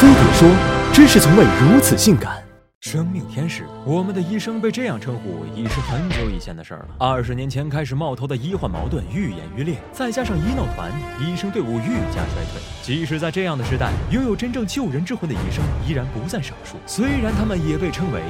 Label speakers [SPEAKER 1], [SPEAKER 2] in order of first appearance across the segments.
[SPEAKER 1] 飞碟说：知识从未如此性感。
[SPEAKER 2] 生命天使，我们的医生被这样称呼已是很久以前的事儿了。二十年前开始冒头的医患矛盾愈演愈烈，再加上医闹团，医生队伍愈加衰退。即使在这样的时代，拥有真正救人之魂的医生依然不在少数。虽然他们也被称为。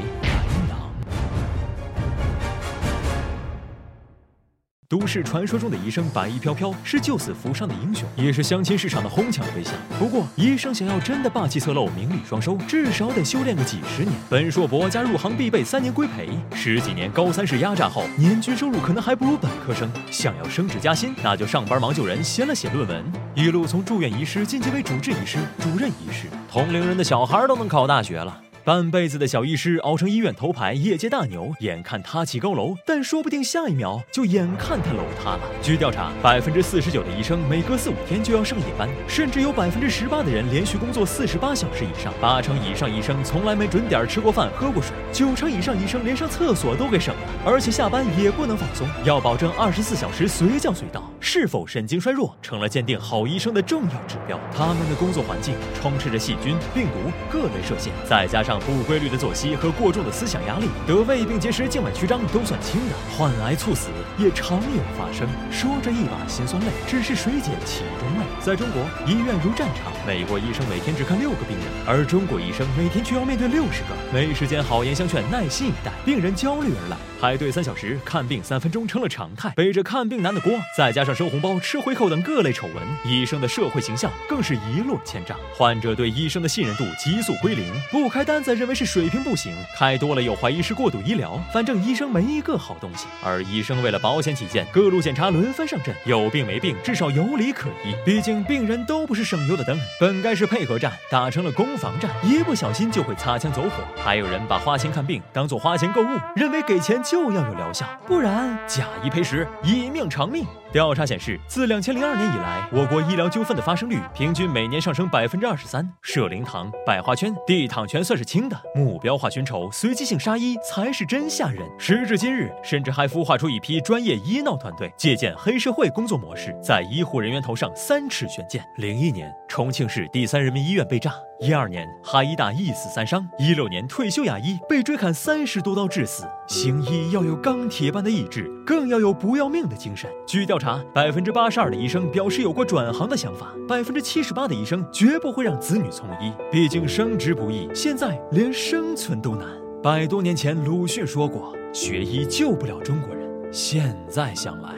[SPEAKER 2] 都市传说中的医生白衣飘飘是救死扶伤的英雄，也是相亲市场的哄抢对象。不过，医生想要真的霸气侧漏、名利双收，至少得修炼个几十年。本硕博加入行必备三年规培，十几年高三式压榨后，年均收入可能还不如本科生。想要升职加薪，那就上班忙救人，闲了写论文。一路从住院医师晋级为主治医师、主任医师，同龄人的小孩都能考大学了。半辈子的小医师熬成医院头牌、业界大牛，眼看他起高楼，但说不定下一秒就眼看他楼塌了。据调查，百分之四十九的医生每隔四五天就要上夜班，甚至有百分之十八的人连续工作四十八小时以上。八成以上医生从来没准点吃过饭、喝过水，九成以上医生连上厕所都给省了，而且下班也不能放松，要保证二十四小时随叫随到。是否神经衰弱成了鉴定好医生的重要指标。他们的工作环境充斥着细菌、病毒、各类射线，再加上。不规律的作息和过重的思想压力，得胃病结石、静脉曲张都算轻的，患癌猝死也常有发生。说着一把辛酸泪，只是水解其中味。在中国，医院如战场，美国医生每天只看六个病人，而中国医生每天却要面对六十个。没时间好言相劝，耐心以待，病人焦虑而来，排队三小时，看病三分钟成了常态。背着看病难的锅，再加上收红包、吃回扣等各类丑闻，医生的社会形象更是一落千丈。患者对医生的信任度急速归零，不开单。再认为是水平不行，开多了又怀疑是过度医疗，反正医生没一个好东西。而医生为了保险起见，各路检查轮番上阵，有病没病，至少有理可依。毕竟病人都不是省油的灯，本该是配合战，打成了攻防战，一不小心就会擦枪走火。还有人把花钱看病当做花钱购物，认为给钱就要有疗效，不然假一赔十，以命偿命。调查显示，自两千零二年以来，我国医疗纠纷的发生率平均每年上升百分之二十三。设灵堂、百花圈、地躺全算是轻的，目标化寻仇、随机性杀医才是真吓人。时至今日，甚至还孵化出一批专业医闹团队，借鉴黑社会工作模式，在医护人员头上三尺悬剑。零一年，重庆市第三人民医院被炸。一二年，哈医大一死三伤；一六年，退休牙医被追砍三十多刀致死。行医要有钢铁般的意志，更要有不要命的精神。据调查，百分之八十二的医生表示有过转行的想法，百分之七十八的医生绝不会让子女从医，毕竟升职不易，现在连生存都难。百多年前，鲁迅说过：“学医救不了中国人。”现在想来，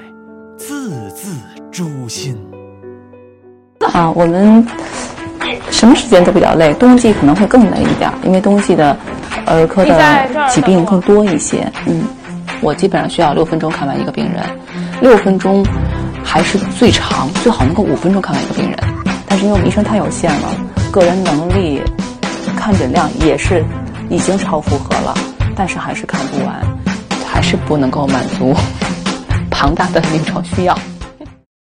[SPEAKER 2] 字字诛心。
[SPEAKER 3] 啊，我们。什么时间都比较累，冬季可能会更累一点，因为冬季的儿科的疾病更多一些。嗯，我基本上需要六分钟看完一个病人，六分钟还是最长，最好能够五分钟看完一个病人。但是因为我们医生太有限了，个人能力、看诊量也是已经超负荷了，但是还是看不完，还是不能够满足 庞大的临床需要。